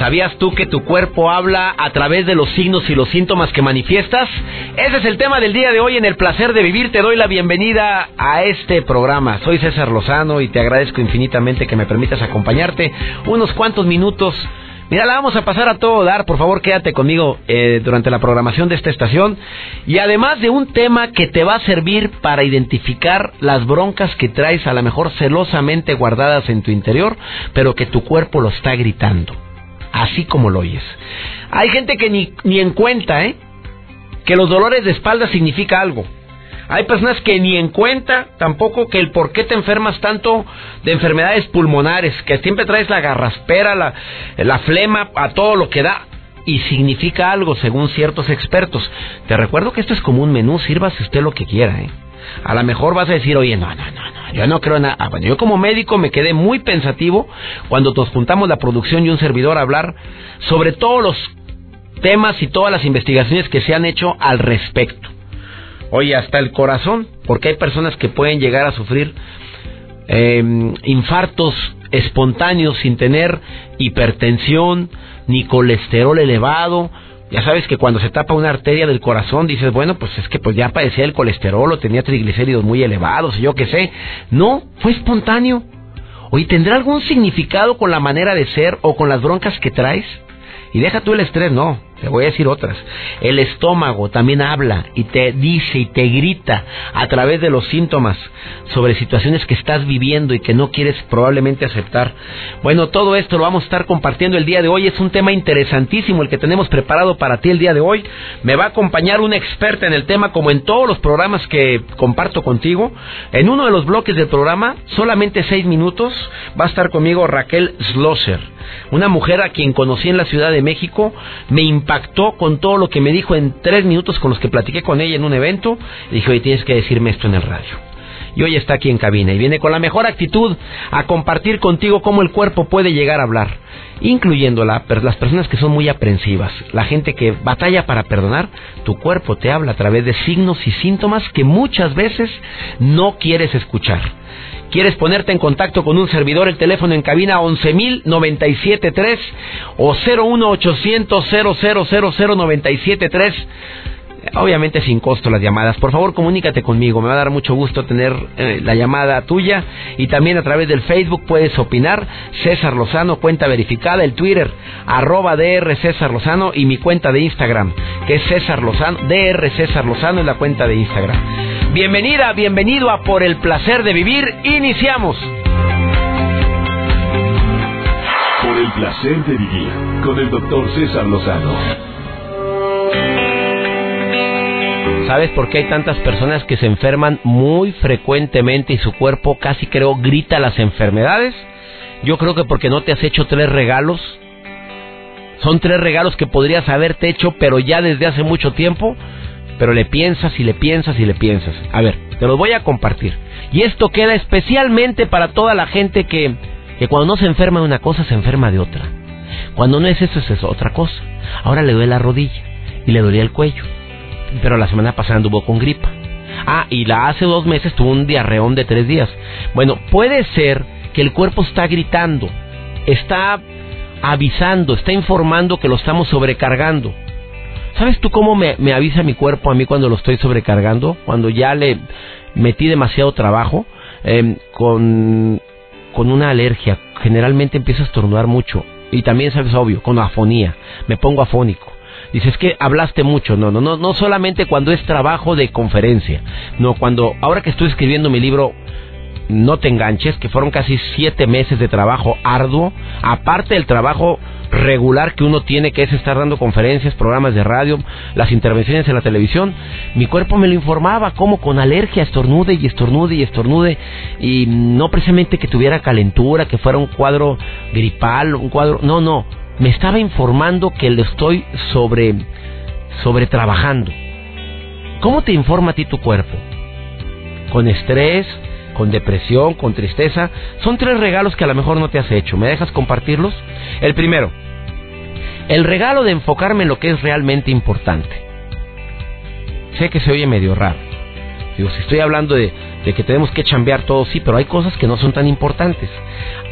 ¿Sabías tú que tu cuerpo habla a través de los signos y los síntomas que manifiestas? Ese es el tema del día de hoy en el placer de vivir. Te doy la bienvenida a este programa. Soy César Lozano y te agradezco infinitamente que me permitas acompañarte unos cuantos minutos. Mira, la vamos a pasar a todo dar. Por favor, quédate conmigo eh, durante la programación de esta estación. Y además de un tema que te va a servir para identificar las broncas que traes a lo mejor celosamente guardadas en tu interior, pero que tu cuerpo lo está gritando así como lo oyes. Hay gente que ni, ni en cuenta, ¿eh? Que los dolores de espalda significa algo. Hay personas que ni en cuenta tampoco que el por qué te enfermas tanto de enfermedades pulmonares, que siempre traes la garraspera, la, la flema, a todo lo que da. Y significa algo según ciertos expertos. Te recuerdo que esto es como un menú, sírvase usted lo que quiera, ¿eh? A lo mejor vas a decir, oye, no, no, no, no, yo no creo nada. Ah, bueno, yo como médico me quedé muy pensativo cuando nos juntamos la producción y un servidor a hablar sobre todos los temas y todas las investigaciones que se han hecho al respecto. Oye, hasta el corazón, porque hay personas que pueden llegar a sufrir em, infartos espontáneos sin tener hipertensión ni colesterol elevado ya sabes que cuando se tapa una arteria del corazón dices, bueno, pues es que pues ya padecía el colesterol o tenía triglicéridos muy elevados, yo qué sé. No, fue espontáneo. Oye, ¿tendrá algún significado con la manera de ser o con las broncas que traes? Y deja tú el estrés, no. Te voy a decir otras. El estómago también habla y te dice y te grita a través de los síntomas sobre situaciones que estás viviendo y que no quieres probablemente aceptar. Bueno, todo esto lo vamos a estar compartiendo el día de hoy. Es un tema interesantísimo el que tenemos preparado para ti el día de hoy. Me va a acompañar una experta en el tema como en todos los programas que comparto contigo. En uno de los bloques del programa, solamente seis minutos, va a estar conmigo Raquel Slosser, una mujer a quien conocí en la Ciudad de México. Me impactó con todo lo que me dijo en tres minutos con los que platiqué con ella en un evento. Le dije, oye, tienes que decirme esto en el radio. Y hoy está aquí en cabina y viene con la mejor actitud a compartir contigo cómo el cuerpo puede llegar a hablar, incluyendo las personas que son muy aprensivas, la gente que batalla para perdonar, tu cuerpo te habla a través de signos y síntomas que muchas veces no quieres escuchar. ¿Quieres ponerte en contacto con un servidor? El teléfono en cabina 11.097.3 o 01800 0000973 obviamente sin costo las llamadas. Por favor, comunícate conmigo, me va a dar mucho gusto tener eh, la llamada tuya y también a través del Facebook puedes opinar. César Lozano, cuenta verificada, el Twitter, arroba DR César Lozano y mi cuenta de Instagram, que es César Lozano, DR César Lozano es la cuenta de Instagram. Bienvenida, bienvenido a Por el Placer de Vivir, iniciamos. Por el Placer de Vivir, con el doctor César Lozano. ¿Sabes por qué hay tantas personas que se enferman muy frecuentemente y su cuerpo casi creo grita las enfermedades? Yo creo que porque no te has hecho tres regalos. Son tres regalos que podrías haberte hecho, pero ya desde hace mucho tiempo. Pero le piensas y le piensas y le piensas. A ver, te los voy a compartir. Y esto queda especialmente para toda la gente que, que cuando no se enferma de una cosa, se enferma de otra. Cuando no es eso, es otra cosa. Ahora le duele la rodilla y le dolía el cuello pero la semana pasada anduvo con gripa. Ah, y la hace dos meses tuvo un diarreón de tres días. Bueno, puede ser que el cuerpo está gritando, está avisando, está informando que lo estamos sobrecargando. ¿Sabes tú cómo me, avisa mi cuerpo a mí cuando lo estoy sobrecargando? Cuando ya le metí demasiado trabajo em, con, con una alergia. Generalmente empiezo a estornudar mucho. Y también, sabes, obvio, con afonía. Me pongo afónico. Dices que hablaste mucho, no, no, no, no solamente cuando es trabajo de conferencia, no, cuando, ahora que estoy escribiendo mi libro, no te enganches, que fueron casi siete meses de trabajo arduo, aparte del trabajo regular que uno tiene, que es estar dando conferencias, programas de radio, las intervenciones en la televisión, mi cuerpo me lo informaba, como con alergia, estornude y estornude y estornude, y no precisamente que tuviera calentura, que fuera un cuadro gripal, un cuadro, no, no, me estaba informando que lo estoy sobre, sobre trabajando. ¿Cómo te informa a ti tu cuerpo? Con estrés, con depresión, con tristeza. Son tres regalos que a lo mejor no te has hecho. ¿Me dejas compartirlos? El primero, el regalo de enfocarme en lo que es realmente importante. Sé que se oye medio raro. Digo, si estoy hablando de, que tenemos que chambear todo, sí, pero hay cosas que no son tan importantes.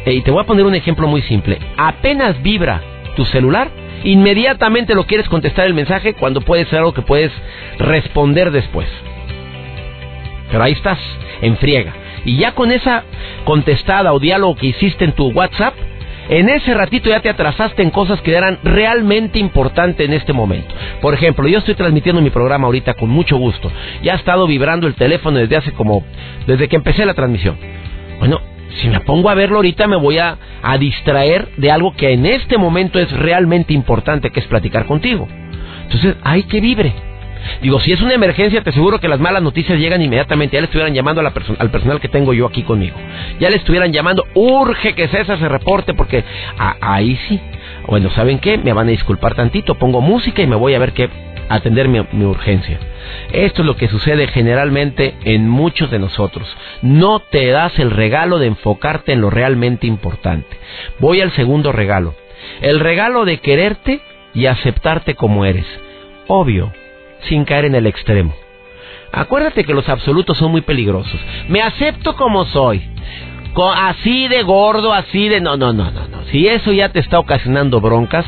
Eh, y te voy a poner un ejemplo muy simple. Apenas vibra tu celular, inmediatamente lo quieres contestar el mensaje cuando puede ser algo que puedes responder después. Pero ahí estás, en friega. Y ya con esa contestada o diálogo que hiciste en tu WhatsApp, en ese ratito ya te atrasaste en cosas que eran realmente importantes en este momento. Por ejemplo, yo estoy transmitiendo mi programa ahorita con mucho gusto. Ya ha estado vibrando el teléfono desde hace como, desde que empecé la transmisión. Bueno, si me pongo a verlo ahorita me voy a, a distraer de algo que en este momento es realmente importante, que es platicar contigo. Entonces, hay que vibre. Digo, si es una emergencia, te aseguro que las malas noticias llegan inmediatamente. Ya le estuvieran llamando al personal que tengo yo aquí conmigo. Ya le estuvieran llamando, urge que César se reporte porque ahí sí. Bueno, ¿saben qué? Me van a disculpar tantito, pongo música y me voy a ver qué atender mi urgencia. Esto es lo que sucede generalmente en muchos de nosotros. No te das el regalo de enfocarte en lo realmente importante. Voy al segundo regalo. El regalo de quererte y aceptarte como eres. Obvio, sin caer en el extremo. Acuérdate que los absolutos son muy peligrosos. Me acepto como soy. Así de gordo, así de... No, no, no, no, no. Si eso ya te está ocasionando broncas,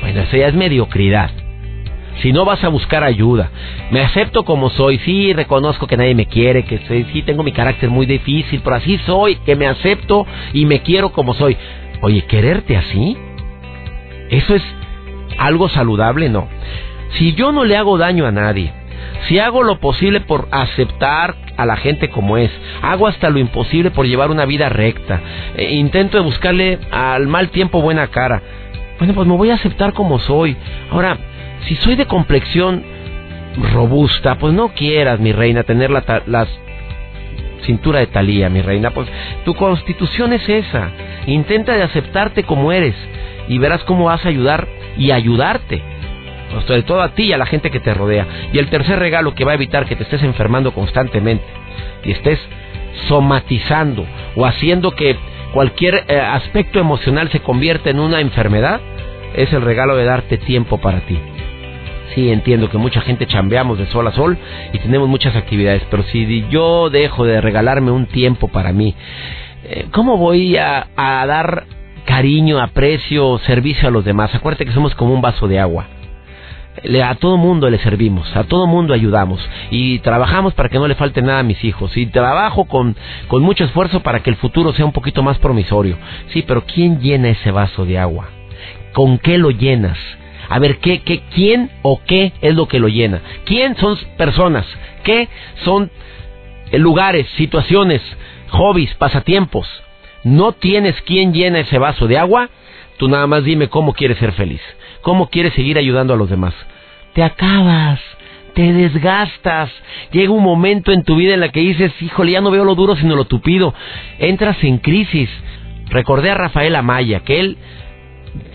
bueno, eso ya es mediocridad. Si no vas a buscar ayuda. Me acepto como soy. Sí, reconozco que nadie me quiere, que sí tengo mi carácter muy difícil, pero así soy, que me acepto y me quiero como soy. Oye, ¿quererte así? ¿Eso es algo saludable? No. Si yo no le hago daño a nadie, si hago lo posible por aceptar a la gente como es, hago hasta lo imposible por llevar una vida recta, eh, intento de buscarle al mal tiempo buena cara, bueno, pues me voy a aceptar como soy. Ahora, si soy de complexión robusta, pues no quieras, mi reina, tener la, la cintura de talía, mi reina, pues tu constitución es esa. Intenta de aceptarte como eres y verás cómo vas a ayudar y ayudarte sobre todo a ti y a la gente que te rodea. Y el tercer regalo que va a evitar que te estés enfermando constantemente y estés somatizando o haciendo que cualquier eh, aspecto emocional se convierta en una enfermedad, es el regalo de darte tiempo para ti. Sí, entiendo que mucha gente chambeamos de sol a sol y tenemos muchas actividades, pero si yo dejo de regalarme un tiempo para mí, eh, ¿cómo voy a, a dar cariño, aprecio, servicio a los demás? Acuérdate que somos como un vaso de agua a todo mundo le servimos, a todo mundo ayudamos y trabajamos para que no le falte nada a mis hijos y trabajo con, con mucho esfuerzo para que el futuro sea un poquito más promisorio. Sí, pero ¿quién llena ese vaso de agua? ¿Con qué lo llenas? A ver, ¿qué, qué, ¿quién o qué es lo que lo llena? ¿Quién son personas? ¿Qué son lugares, situaciones, hobbies, pasatiempos? ¿No tienes quién llena ese vaso de agua? Tú nada más dime cómo quieres ser feliz. ¿Cómo quieres seguir ayudando a los demás? Te acabas, te desgastas. Llega un momento en tu vida en la que dices, híjole, ya no veo lo duro sino lo tupido. Entras en crisis. Recordé a Rafael Amaya, que él,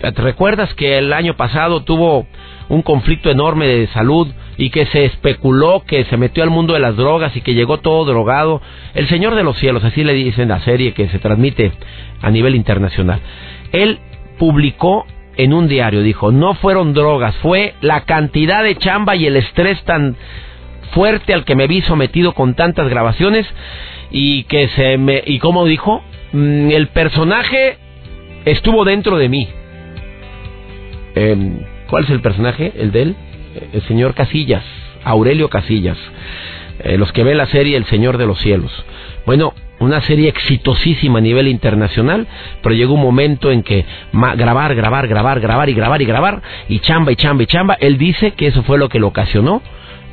¿te recuerdas que el año pasado tuvo un conflicto enorme de salud y que se especuló que se metió al mundo de las drogas y que llegó todo drogado? El Señor de los Cielos, así le dicen la serie que se transmite a nivel internacional. Él publicó en un diario, dijo, no fueron drogas, fue la cantidad de chamba y el estrés tan fuerte al que me vi sometido con tantas grabaciones y que se me... ¿Y como dijo? Mm, el personaje estuvo dentro de mí. Em, ¿Cuál es el personaje? El de él. El señor Casillas, Aurelio Casillas. Eh, los que ven la serie El Señor de los Cielos. Una serie exitosísima a nivel internacional, pero llegó un momento en que grabar, grabar, grabar, grabar y grabar y grabar, y chamba y chamba y chamba, él dice que eso fue lo que lo ocasionó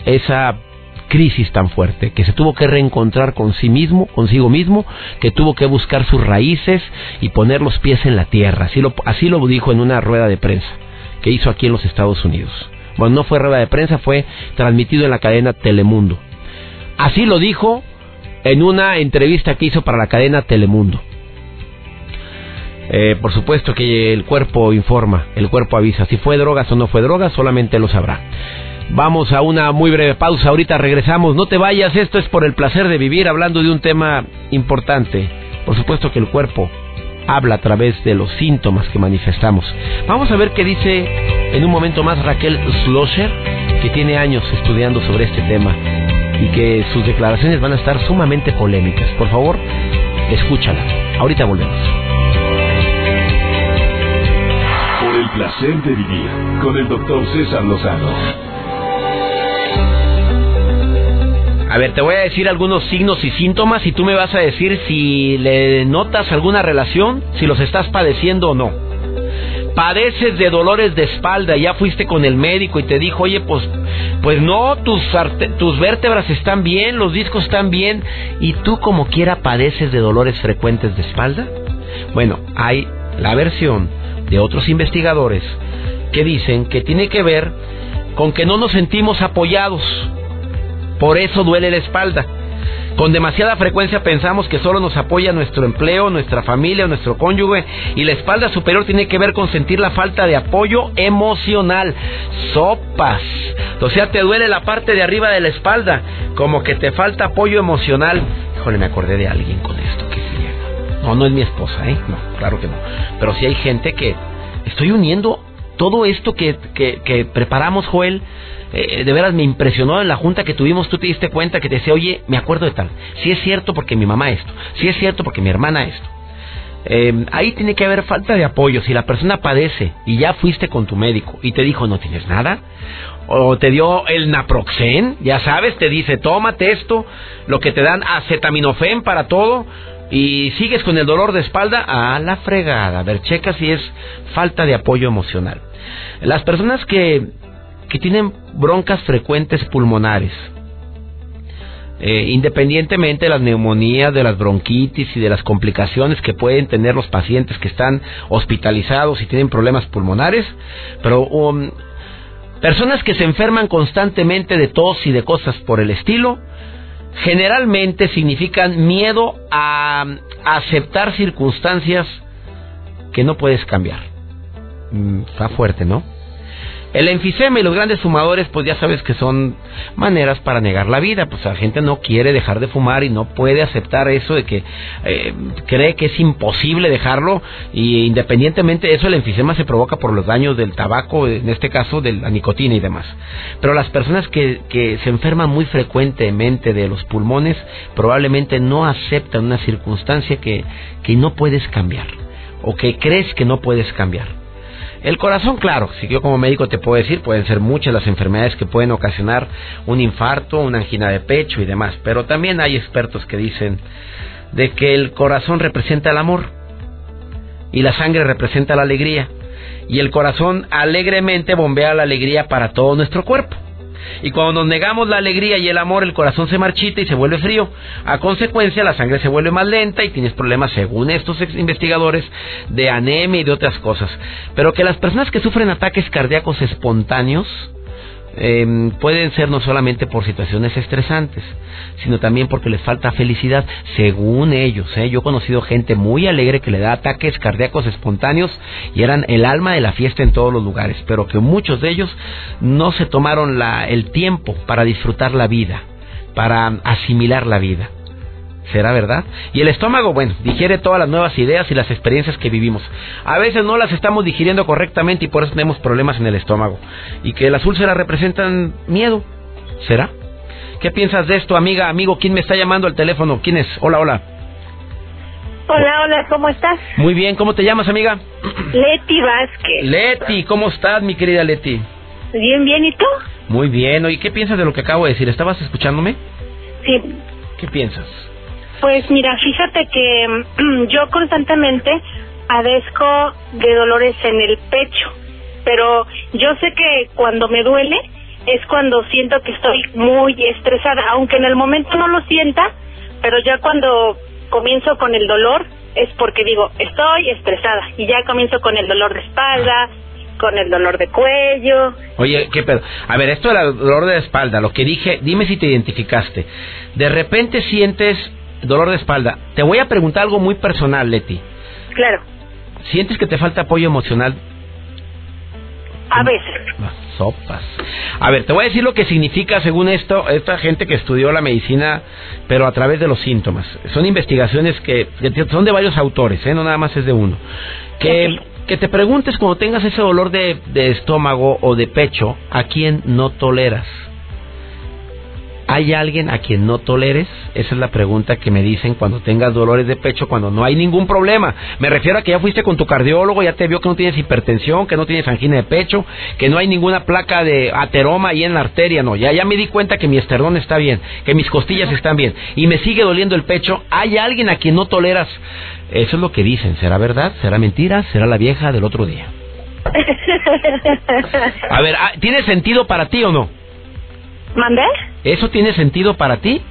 esa crisis tan fuerte, que se tuvo que reencontrar con sí mismo, consigo mismo, que tuvo que buscar sus raíces y poner los pies en la tierra. Así lo, así lo dijo en una rueda de prensa que hizo aquí en los Estados Unidos. Bueno, no fue rueda de prensa, fue transmitido en la cadena Telemundo. Así lo dijo en una entrevista que hizo para la cadena Telemundo. Eh, por supuesto que el cuerpo informa, el cuerpo avisa. Si fue drogas o no fue drogas, solamente lo sabrá. Vamos a una muy breve pausa, ahorita regresamos. No te vayas, esto es por el placer de vivir, hablando de un tema importante. Por supuesto que el cuerpo habla a través de los síntomas que manifestamos. Vamos a ver qué dice en un momento más Raquel Schlosser, que tiene años estudiando sobre este tema y que sus declaraciones van a estar sumamente polémicas. Por favor, escúchala. Ahorita volvemos. Por el placer de vivir con el doctor César Lozano. A ver, te voy a decir algunos signos y síntomas y tú me vas a decir si le notas alguna relación, si los estás padeciendo o no. Padeces de dolores de espalda, ya fuiste con el médico y te dijo, oye, pues, pues no, tus, tus vértebras están bien, los discos están bien, y tú como quiera padeces de dolores frecuentes de espalda. Bueno, hay la versión de otros investigadores que dicen que tiene que ver con que no nos sentimos apoyados por eso duele la espalda. Con demasiada frecuencia pensamos que solo nos apoya nuestro empleo, nuestra familia, nuestro cónyuge y la espalda superior tiene que ver con sentir la falta de apoyo emocional. Sopas. O sea, te duele la parte de arriba de la espalda, como que te falta apoyo emocional. Híjole, me acordé de alguien con esto que sí. No, no es mi esposa, ¿eh? No, claro que no. Pero sí hay gente que estoy uniendo todo esto que, que, que preparamos, Joel eh, de veras me impresionó en la junta que tuvimos, tú te diste cuenta que te decía, oye, me acuerdo de tal. Si es cierto porque mi mamá esto, si es cierto porque mi hermana esto. Eh, ahí tiene que haber falta de apoyo. Si la persona padece y ya fuiste con tu médico y te dijo no tienes nada, o te dio el naproxen, ya sabes, te dice tómate esto, lo que te dan acetaminofén para todo, y sigues con el dolor de espalda, a la fregada. A ver, checa si es falta de apoyo emocional. Las personas que que tienen broncas frecuentes pulmonares. Eh, independientemente de las neumonías, de las bronquitis y de las complicaciones que pueden tener los pacientes que están hospitalizados y tienen problemas pulmonares, pero um, personas que se enferman constantemente de tos y de cosas por el estilo, generalmente significan miedo a aceptar circunstancias que no puedes cambiar. Mm, está fuerte, ¿no? El enfisema y los grandes fumadores, pues ya sabes que son maneras para negar la vida. Pues la gente no quiere dejar de fumar y no puede aceptar eso de que eh, cree que es imposible dejarlo. Y independientemente de eso, el enfisema se provoca por los daños del tabaco, en este caso de la nicotina y demás. Pero las personas que, que se enferman muy frecuentemente de los pulmones probablemente no aceptan una circunstancia que, que no puedes cambiar o que crees que no puedes cambiar. El corazón, claro, si yo como médico te puedo decir, pueden ser muchas las enfermedades que pueden ocasionar un infarto, una angina de pecho y demás, pero también hay expertos que dicen de que el corazón representa el amor y la sangre representa la alegría y el corazón alegremente bombea la alegría para todo nuestro cuerpo. Y cuando nos negamos la alegría y el amor, el corazón se marchita y se vuelve frío. A consecuencia, la sangre se vuelve más lenta y tienes problemas, según estos investigadores, de anemia y de otras cosas. Pero que las personas que sufren ataques cardíacos espontáneos, eh, pueden ser no solamente por situaciones estresantes, sino también porque les falta felicidad, según ellos. ¿eh? Yo he conocido gente muy alegre que le da ataques cardíacos espontáneos y eran el alma de la fiesta en todos los lugares, pero que muchos de ellos no se tomaron la, el tiempo para disfrutar la vida, para asimilar la vida. ¿Será verdad? Y el estómago, bueno, digiere todas las nuevas ideas y las experiencias que vivimos. A veces no las estamos digiriendo correctamente y por eso tenemos problemas en el estómago. Y que las úlceras representan miedo. ¿Será? ¿Qué piensas de esto, amiga, amigo? ¿Quién me está llamando al teléfono? ¿Quién es? Hola, hola. Hola, hola, ¿cómo estás? Muy bien, ¿cómo te llamas, amiga? Leti Vázquez. Leti, ¿cómo estás, mi querida Leti? Bien, bien, ¿y tú? Muy bien, oye, ¿qué piensas de lo que acabo de decir? ¿Estabas escuchándome? Sí. ¿Qué piensas? Pues mira, fíjate que mm, yo constantemente padezco de dolores en el pecho, pero yo sé que cuando me duele es cuando siento que estoy muy estresada, aunque en el momento no lo sienta, pero ya cuando comienzo con el dolor es porque digo, estoy estresada y ya comienzo con el dolor de espalda, con el dolor de cuello. Oye, qué pedo. A ver, esto del dolor de espalda, lo que dije, dime si te identificaste. De repente sientes dolor de espalda. Te voy a preguntar algo muy personal, Leti. Claro. ¿Sientes que te falta apoyo emocional? A veces. Ah, sopas. A ver, te voy a decir lo que significa, según esto, esta gente que estudió la medicina, pero a través de los síntomas. Son investigaciones que, son de varios autores, ¿eh? no nada más es de uno. Que, que te preguntes cuando tengas ese dolor de, de estómago o de pecho, ¿a quién no toleras? ¿Hay alguien a quien no toleres? Esa es la pregunta que me dicen cuando tengas dolores de pecho, cuando no hay ningún problema. Me refiero a que ya fuiste con tu cardiólogo, ya te vio que no tienes hipertensión, que no tienes angina de pecho, que no hay ninguna placa de ateroma ahí en la arteria, no. Ya, ya me di cuenta que mi esternón está bien, que mis costillas están bien y me sigue doliendo el pecho. ¿Hay alguien a quien no toleras? Eso es lo que dicen. ¿Será verdad? ¿Será mentira? ¿Será la vieja del otro día? A ver, ah, ¿tiene sentido para ti o no? ¿Mandé? ¿Eso tiene sentido para ti?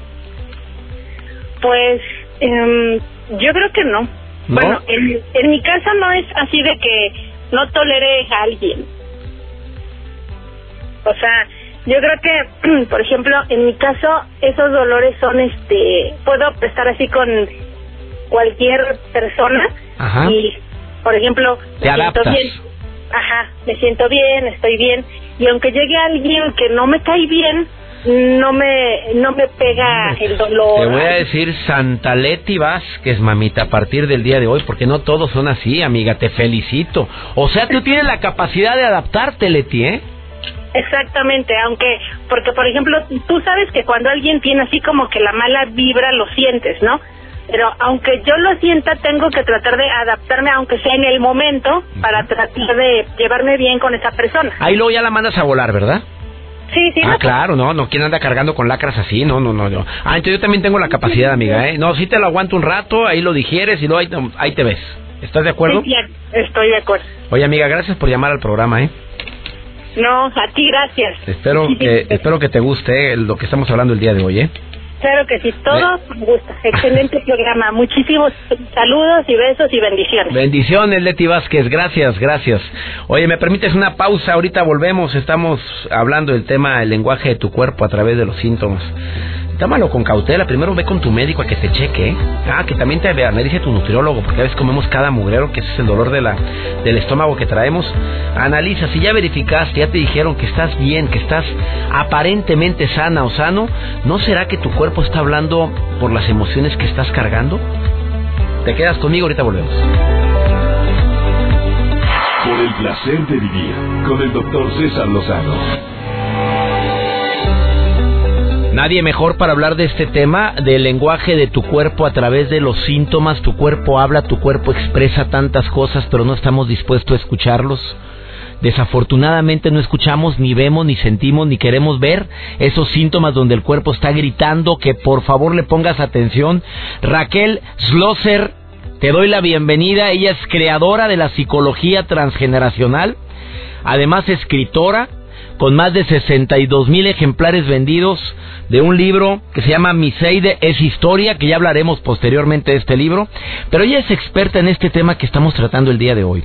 Pues em, yo creo que no. Bueno, en, en mi caso no es así de que no tolere a alguien. O sea, yo creo que, por ejemplo, en mi caso, esos dolores son, este, puedo estar así con cualquier persona Ajá. y, por ejemplo, me siento bien. Ajá, me siento bien, estoy bien y aunque llegue alguien que no me cae bien, no me no me pega el dolor. Te voy a decir Santa Leti Vázquez, mamita, a partir del día de hoy, porque no todos son así, amiga, te felicito. O sea, tú tienes la capacidad de adaptarte, Leti, ¿eh? Exactamente, aunque, porque por ejemplo, tú sabes que cuando alguien tiene así como que la mala vibra, lo sientes, ¿no? Pero aunque yo lo sienta, tengo que tratar de adaptarme, aunque sea en el momento, para tratar de llevarme bien con esa persona. Ahí luego ya la mandas a volar, ¿verdad? Sí, sí. Ah, claro, no, no, ¿quién anda cargando con lacras así? No, no, no, no. Ah, entonces yo también tengo la capacidad, amiga, ¿eh? No, si te lo aguanto un rato, ahí lo digieres y luego ahí, ahí te ves. ¿Estás de acuerdo? Sí, estoy de acuerdo. Oye, amiga, gracias por llamar al programa, ¿eh? No, a ti gracias. Espero, que, espero que te guste lo que estamos hablando el día de hoy, ¿eh? Claro que sí, todo me gusta. Excelente programa. Muchísimos saludos y besos y bendiciones. Bendiciones, Leti Vázquez. Gracias, gracias. Oye, ¿me permites una pausa? Ahorita volvemos. Estamos hablando del tema del lenguaje de tu cuerpo a través de los síntomas. Tómalo con cautela. Primero ve con tu médico a que te cheque. Ah, que también te analice tu nutriólogo, porque a veces comemos cada mugrero, que ese es el dolor de la, del estómago que traemos. Analiza, si ya verificaste, ya te dijeron que estás bien, que estás aparentemente sana o sano, ¿no será que tu cuerpo está hablando por las emociones que estás cargando? Te quedas conmigo, ahorita volvemos. Por el placer de vivir con el doctor César Lozano. Nadie mejor para hablar de este tema, del lenguaje de tu cuerpo a través de los síntomas. Tu cuerpo habla, tu cuerpo expresa tantas cosas, pero no estamos dispuestos a escucharlos. Desafortunadamente no escuchamos, ni vemos, ni sentimos, ni queremos ver esos síntomas donde el cuerpo está gritando que por favor le pongas atención. Raquel Schlosser, te doy la bienvenida. Ella es creadora de la psicología transgeneracional, además escritora, con más de 62 mil ejemplares vendidos de un libro que se llama Miseide es historia, que ya hablaremos posteriormente de este libro, pero ella es experta en este tema que estamos tratando el día de hoy.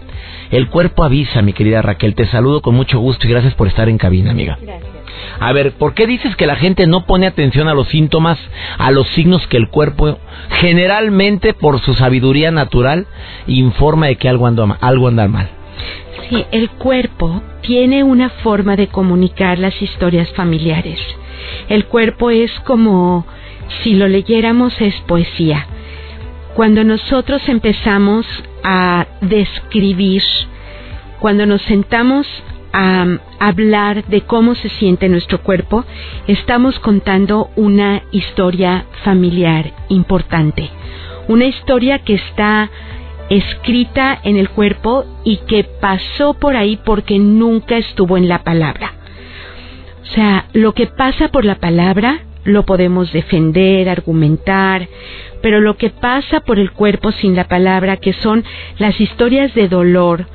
El cuerpo avisa, mi querida Raquel, te saludo con mucho gusto y gracias por estar en cabina, amiga. Gracias. A ver, ¿por qué dices que la gente no pone atención a los síntomas, a los signos que el cuerpo generalmente por su sabiduría natural informa de que algo anda, algo anda mal? Sí, el cuerpo tiene una forma de comunicar las historias familiares. El cuerpo es como si lo leyéramos es poesía. Cuando nosotros empezamos a describir, cuando nos sentamos a hablar de cómo se siente nuestro cuerpo, estamos contando una historia familiar importante, una historia que está escrita en el cuerpo y que pasó por ahí porque nunca estuvo en la palabra. O sea, lo que pasa por la palabra lo podemos defender, argumentar, pero lo que pasa por el cuerpo sin la palabra, que son las historias de dolor,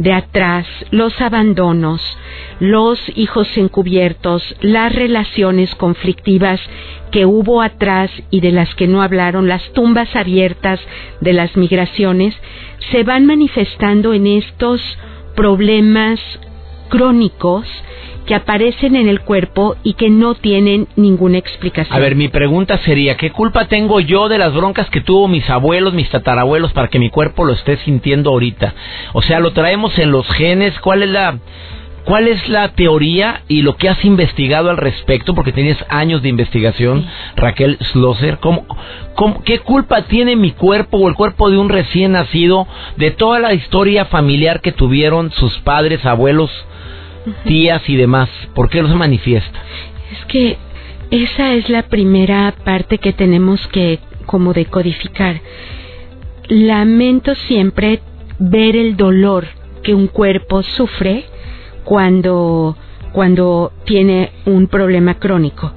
de atrás, los abandonos, los hijos encubiertos, las relaciones conflictivas que hubo atrás y de las que no hablaron, las tumbas abiertas de las migraciones, se van manifestando en estos problemas crónicos que aparecen en el cuerpo y que no tienen ninguna explicación. A ver, mi pregunta sería, ¿qué culpa tengo yo de las broncas que tuvo mis abuelos, mis tatarabuelos para que mi cuerpo lo esté sintiendo ahorita? O sea, lo traemos en los genes, ¿cuál es la ¿Cuál es la teoría y lo que has investigado al respecto? Porque tienes años de investigación, Raquel Schlosser. ¿Cómo, qué culpa tiene mi cuerpo o el cuerpo de un recién nacido de toda la historia familiar que tuvieron sus padres, abuelos, tías y demás? ¿Por qué no se manifiesta? Es que esa es la primera parte que tenemos que como decodificar. Lamento siempre ver el dolor que un cuerpo sufre cuando cuando tiene un problema crónico.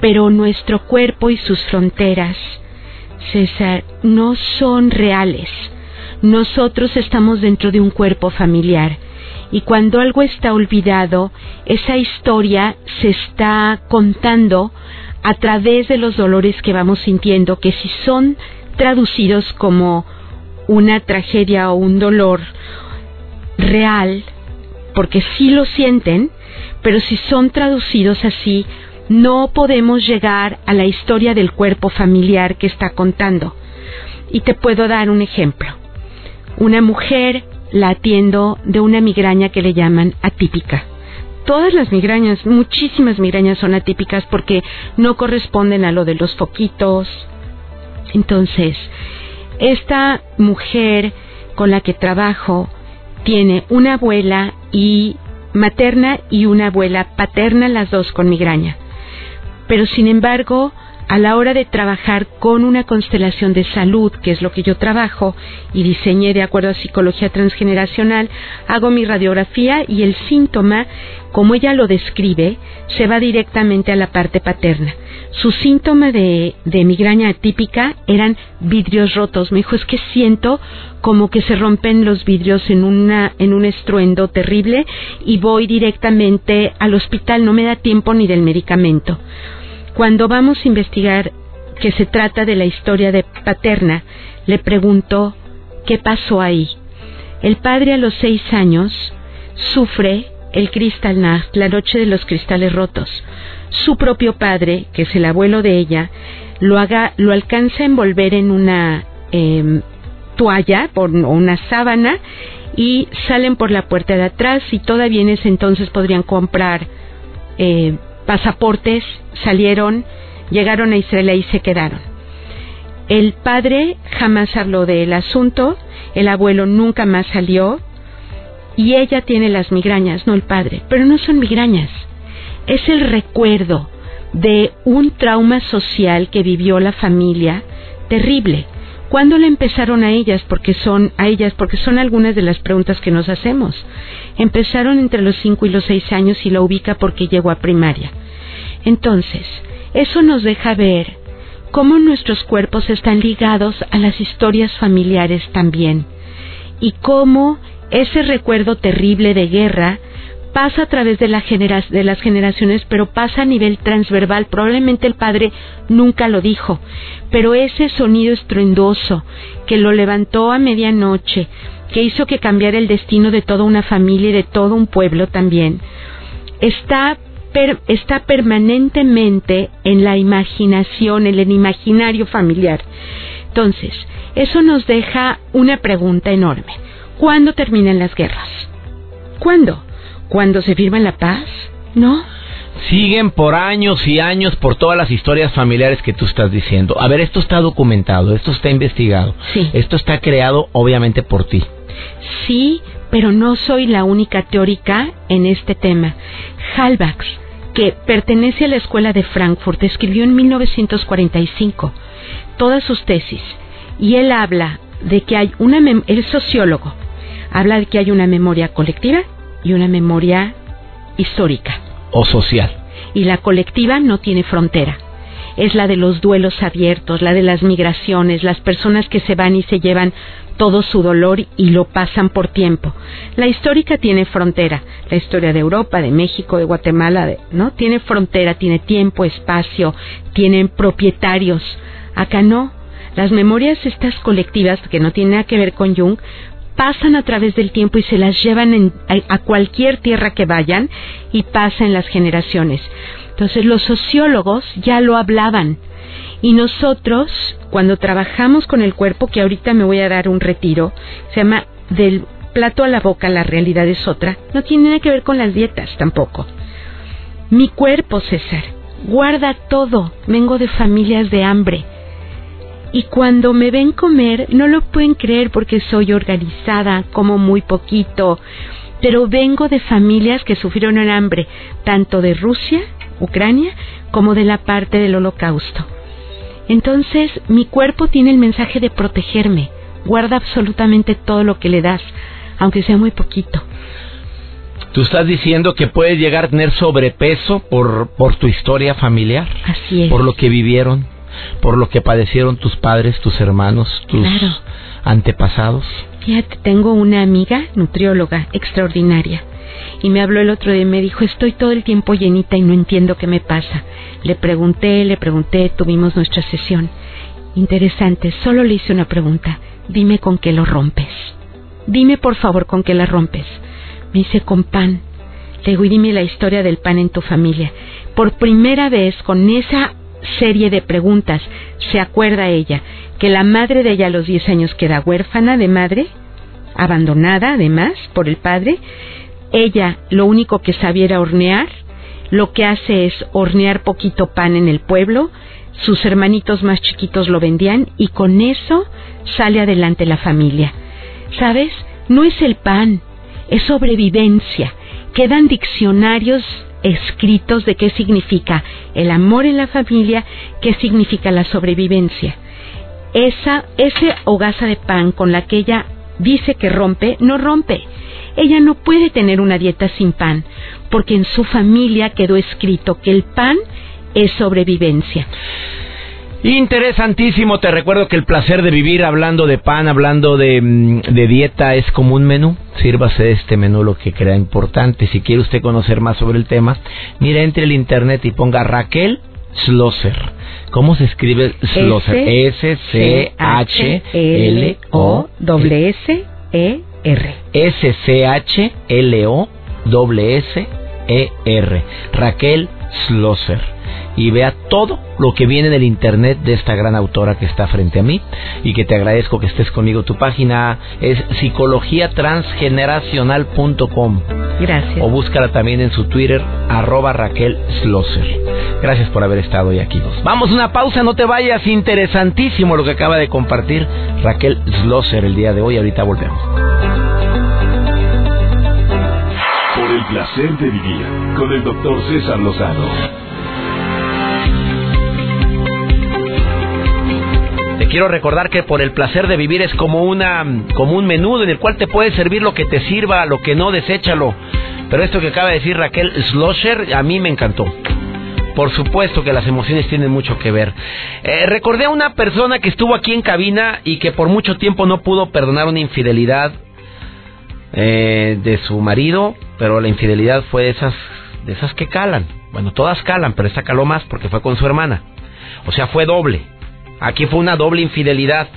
Pero nuestro cuerpo y sus fronteras, César, no son reales. Nosotros estamos dentro de un cuerpo familiar y cuando algo está olvidado, esa historia se está contando a través de los dolores que vamos sintiendo, que si son traducidos como una tragedia o un dolor real, porque sí lo sienten, pero si son traducidos así, no podemos llegar a la historia del cuerpo familiar que está contando. Y te puedo dar un ejemplo. Una mujer la atiendo de una migraña que le llaman atípica. Todas las migrañas, muchísimas migrañas son atípicas porque no corresponden a lo de los foquitos. Entonces, esta mujer con la que trabajo tiene una abuela y materna y una abuela paterna, las dos con migraña. Pero sin embargo, a la hora de trabajar con una constelación de salud, que es lo que yo trabajo y diseñé de acuerdo a psicología transgeneracional, hago mi radiografía y el síntoma, como ella lo describe, se va directamente a la parte paterna. Su síntoma de, de migraña atípica eran vidrios rotos. Me dijo, es que siento como que se rompen los vidrios en, una, en un estruendo terrible y voy directamente al hospital, no me da tiempo ni del medicamento. Cuando vamos a investigar que se trata de la historia de Paterna, le pregunto qué pasó ahí. El padre a los seis años sufre el Kristallnacht, la noche de los cristales rotos. Su propio padre, que es el abuelo de ella, lo, haga, lo alcanza a envolver en una em, toalla o una sábana y salen por la puerta de atrás y todavía en ese entonces podrían comprar eh, pasaportes, salieron, llegaron a Israel y se quedaron. El padre jamás habló del asunto, el abuelo nunca más salió y ella tiene las migrañas, no el padre, pero no son migrañas, es el recuerdo de un trauma social que vivió la familia terrible. ¿Cuándo le empezaron a ellas? Porque son a ellas, porque son algunas de las preguntas que nos hacemos. Empezaron entre los 5 y los 6 años y la ubica porque llegó a primaria. Entonces, eso nos deja ver cómo nuestros cuerpos están ligados a las historias familiares también y cómo ese recuerdo terrible de guerra pasa a través de, de, las generaciones, pero pasa a nivel transverbal. Probablemente el padre nunca lo dijo, pero ese sonido estruendoso que lo levantó a medianoche, que hizo que cambiara el destino de toda una familia y de todo un pueblo también, está, está permanentemente en la imaginación, en el imaginario familiar. Entonces, eso nos deja una pregunta enorme. ¿Cuándo terminan las guerras? ¿Cuándo? Cuando se firma la paz, ¿no? Siguen por años y años por todas las historias familiares que tú estás diciendo. A ver, esto está documentado, esto está investigado. Sí. Esto está creado obviamente por ti. Sí, pero no soy la única teórica en este tema. Halbach, que pertenece a la Escuela de Frankfurt, escribió en 1945 todas sus tesis y él habla de que hay una, el sociólogo, habla de que hay una memoria colectiva y una memoria histórica. O social. Y la colectiva no tiene frontera. es la de los duelos abiertos, la de las migraciones, las personas que se van y se llevan todo su dolor y lo pasan por tiempo. La histórica tiene frontera, la historia de Europa, de México, de Guatemala, ¿no? Tiene frontera, tiene tiempo, espacio, tienen propietarios. Acá no. Las memorias estas colectivas, que no tienen nada que ver con Jung, pasan a través del tiempo y se las llevan a, a cualquier tierra que vayan y pasa en las generaciones. Entonces los sociólogos ya lo hablaban. Y nosotros, cuando trabajamos con el cuerpo, que ahorita me voy a dar un retiro, se llama del plato a la boca, la realidad es otra, no tiene nada que ver con las dietas tampoco. Mi cuerpo, César, guarda todo. Vengo de familias de hambre. Y cuando me ven comer, no lo pueden creer porque soy organizada, como muy poquito, pero vengo de familias que sufrieron el hambre, tanto de Rusia, Ucrania, como de la parte del holocausto. Entonces, mi cuerpo tiene el mensaje de protegerme, guarda absolutamente todo lo que le das, aunque sea muy poquito. Tú estás diciendo que puedes llegar a tener sobrepeso por, por tu historia familiar. Así es. Por lo que vivieron por lo que padecieron tus padres, tus hermanos, tus antepasados? Fíjate, tengo una amiga nutrióloga extraordinaria y me habló el otro día y me dijo, estoy todo el tiempo llenita y no entiendo qué me pasa. Le pregunté, le pregunté, tuvimos nuestra sesión. Interesante, solo le hice una pregunta. Dime con qué lo rompes. Dime por favor con qué la rompes. Me dice con pan. Le digo, y dime la historia del pan en tu familia. Por primera vez, con esa serie de preguntas. Se acuerda ella que la madre de ella a los 10 años queda huérfana de madre, abandonada además por el padre. Ella lo único que sabía era hornear, lo que hace es hornear poquito pan en el pueblo, sus hermanitos más chiquitos lo vendían y con eso sale adelante la familia. ¿Sabes? No es el pan, es sobrevivencia. Quedan diccionarios escritos de qué significa el amor en la familia, qué significa la sobrevivencia. Esa, ese hogaza de pan con la que ella dice que rompe, no rompe. Ella no puede tener una dieta sin pan, porque en su familia quedó escrito que el pan es sobrevivencia. Interesantísimo, te recuerdo que el placer de vivir hablando de pan, hablando de, mm, de, dieta es como un menú. Sírvase de este menú lo que crea importante. Si quiere usted conocer más sobre el tema, mire entre el internet y ponga Raquel Schlosser. ¿Cómo se escribe Schlosser? S-C-H-L-O-S-S-E-R. S-C-H-L-O-S-S-E-R. Raquel Schlosser y vea todo lo que viene del internet de esta gran autora que está frente a mí y que te agradezco que estés conmigo. Tu página es psicologiatransgeneracional.com. Gracias. O búscala también en su Twitter, arroba Raquel Slosser. Gracias por haber estado hoy aquí. Vamos, una pausa, no te vayas. Interesantísimo lo que acaba de compartir Raquel Slosser el día de hoy. Ahorita volvemos. Placer de vivir con el doctor César Lozano. quiero recordar que por el placer de vivir es como una como un menú en el cual te puede servir lo que te sirva, lo que no, deséchalo. Pero esto que acaba de decir Raquel Slosher a mí me encantó. Por supuesto que las emociones tienen mucho que ver. Eh, recordé a una persona que estuvo aquí en cabina y que por mucho tiempo no pudo perdonar una infidelidad eh, de su marido, pero la infidelidad fue de esas, de esas que calan. Bueno, todas calan, pero esta caló más porque fue con su hermana. O sea, fue doble. Aquí fue una doble infidelidad,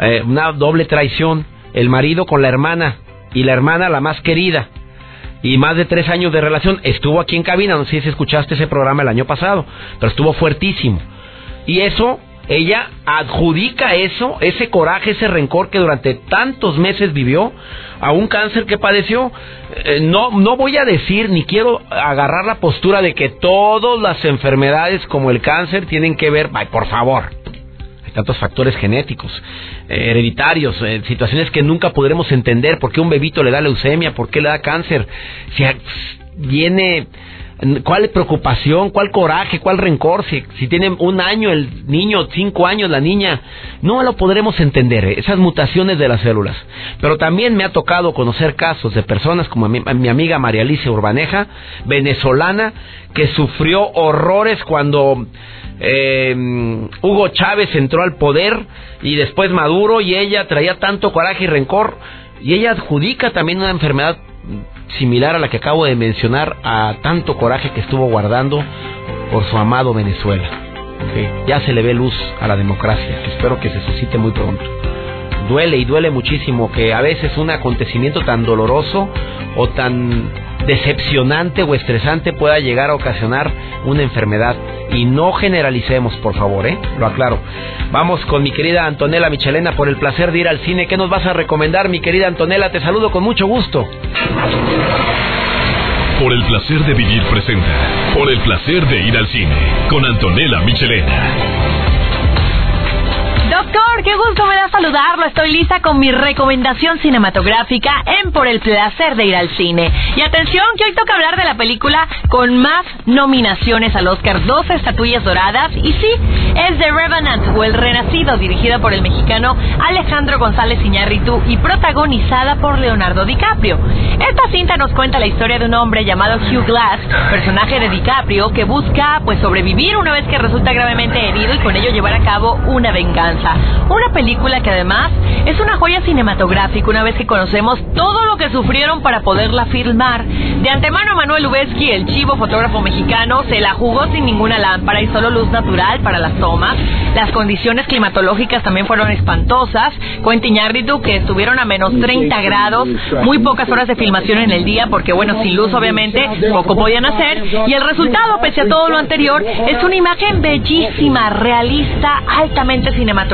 eh, una doble traición. El marido con la hermana y la hermana la más querida. Y más de tres años de relación. Estuvo aquí en cabina, no sé si escuchaste ese programa el año pasado, pero estuvo fuertísimo. Y eso, ella adjudica eso, ese coraje, ese rencor que durante tantos meses vivió, a un cáncer que padeció. Eh, no, no voy a decir ni quiero agarrar la postura de que todas las enfermedades como el cáncer tienen que ver, ay, por favor, tantos factores genéticos, eh, hereditarios, eh, situaciones que nunca podremos entender, por qué un bebito le da leucemia, por qué le da cáncer, si viene ¿Cuál preocupación? ¿Cuál coraje? ¿Cuál rencor? Si, si tiene un año el niño, cinco años la niña, no lo podremos entender, ¿eh? esas mutaciones de las células. Pero también me ha tocado conocer casos de personas como mi, mi amiga María Alicia Urbaneja, venezolana, que sufrió horrores cuando eh, Hugo Chávez entró al poder y después Maduro y ella traía tanto coraje y rencor y ella adjudica también una enfermedad similar a la que acabo de mencionar a tanto coraje que estuvo guardando por su amado Venezuela. Ya se le ve luz a la democracia, espero que se suscite muy pronto. Duele y duele muchísimo que a veces un acontecimiento tan doloroso o tan decepcionante o estresante pueda llegar a ocasionar una enfermedad. Y no generalicemos, por favor, ¿eh? Lo aclaro. Vamos con mi querida Antonella Michelena por el placer de ir al cine. ¿Qué nos vas a recomendar, mi querida Antonella? Te saludo con mucho gusto. Por el placer de vivir presenta. Por el placer de ir al cine. Con Antonella Michelena. Doctor, qué gusto me da saludarlo. Estoy lista con mi recomendación cinematográfica en Por el placer de ir al cine. Y atención, que hoy toca hablar de la película con más nominaciones al Oscar, 12 estatuillas doradas. Y sí, es The Revenant o El Renacido, dirigida por el mexicano Alejandro González Iñárritu y protagonizada por Leonardo DiCaprio. Esta cinta nos cuenta la historia de un hombre llamado Hugh Glass, personaje de DiCaprio, que busca pues sobrevivir una vez que resulta gravemente herido y con ello llevar a cabo una venganza. Una película que además es una joya cinematográfica una vez que conocemos todo lo que sufrieron para poderla filmar. De antemano Manuel Lubezki, el chivo fotógrafo mexicano, se la jugó sin ninguna lámpara y solo luz natural para las tomas. Las condiciones climatológicas también fueron espantosas. Cuenta Iñárritu que estuvieron a menos 30 grados, muy pocas horas de filmación en el día porque bueno, sin luz obviamente poco podían hacer y el resultado, pese a todo lo anterior, es una imagen bellísima, realista, altamente cinematográfica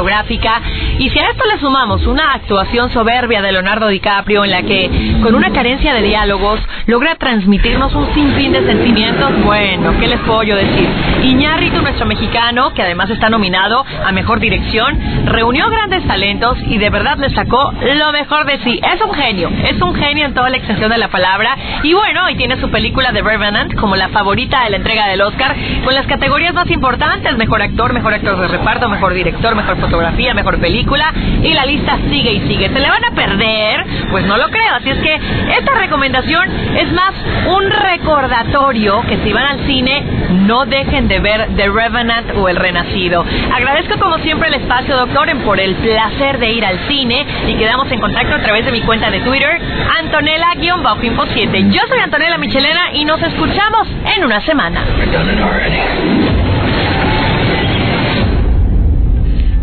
y si a esto le sumamos una actuación soberbia de Leonardo DiCaprio en la que, con una carencia de diálogos, logra transmitirnos un sinfín de sentimientos, bueno, ¿qué les puedo yo decir? Iñárritu, nuestro mexicano, que además está nominado a Mejor Dirección, reunió grandes talentos y de verdad le sacó lo mejor de sí. Es un genio, es un genio en toda la extensión de la palabra. Y bueno, y tiene su película The Revenant como la favorita de la entrega del Oscar, con las categorías más importantes, Mejor Actor, Mejor Actor de Reparto, Mejor Director, Mejor fotografía, mejor película y la lista sigue y sigue. ¿Se le van a perder? Pues no lo creo. Así es que esta recomendación es más un recordatorio que si van al cine no dejen de ver The Revenant o El Renacido. Agradezco como siempre el espacio, doctor, en por el placer de ir al cine y quedamos en contacto a través de mi cuenta de Twitter, Antonella-Info7. Yo soy Antonella Michelena y nos escuchamos en una semana.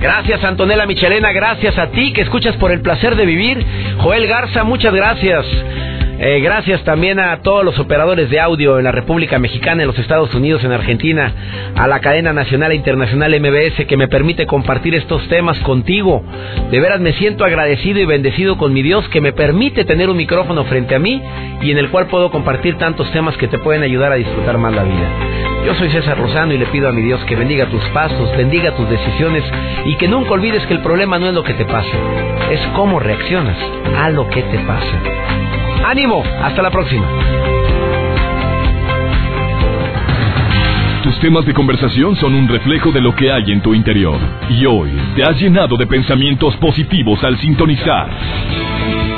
Gracias Antonella Michelena, gracias a ti que escuchas por el placer de vivir. Joel Garza, muchas gracias. Eh, gracias también a todos los operadores de audio en la República Mexicana, en los Estados Unidos, en Argentina, a la cadena nacional e internacional MBS que me permite compartir estos temas contigo. De veras me siento agradecido y bendecido con mi Dios que me permite tener un micrófono frente a mí y en el cual puedo compartir tantos temas que te pueden ayudar a disfrutar más la vida. Yo soy César Rosano y le pido a mi Dios que bendiga tus pasos, bendiga tus decisiones y que nunca olvides que el problema no es lo que te pasa, es cómo reaccionas a lo que te pasa. Ánimo, hasta la próxima. Tus temas de conversación son un reflejo de lo que hay en tu interior. Y hoy te has llenado de pensamientos positivos al sintonizar.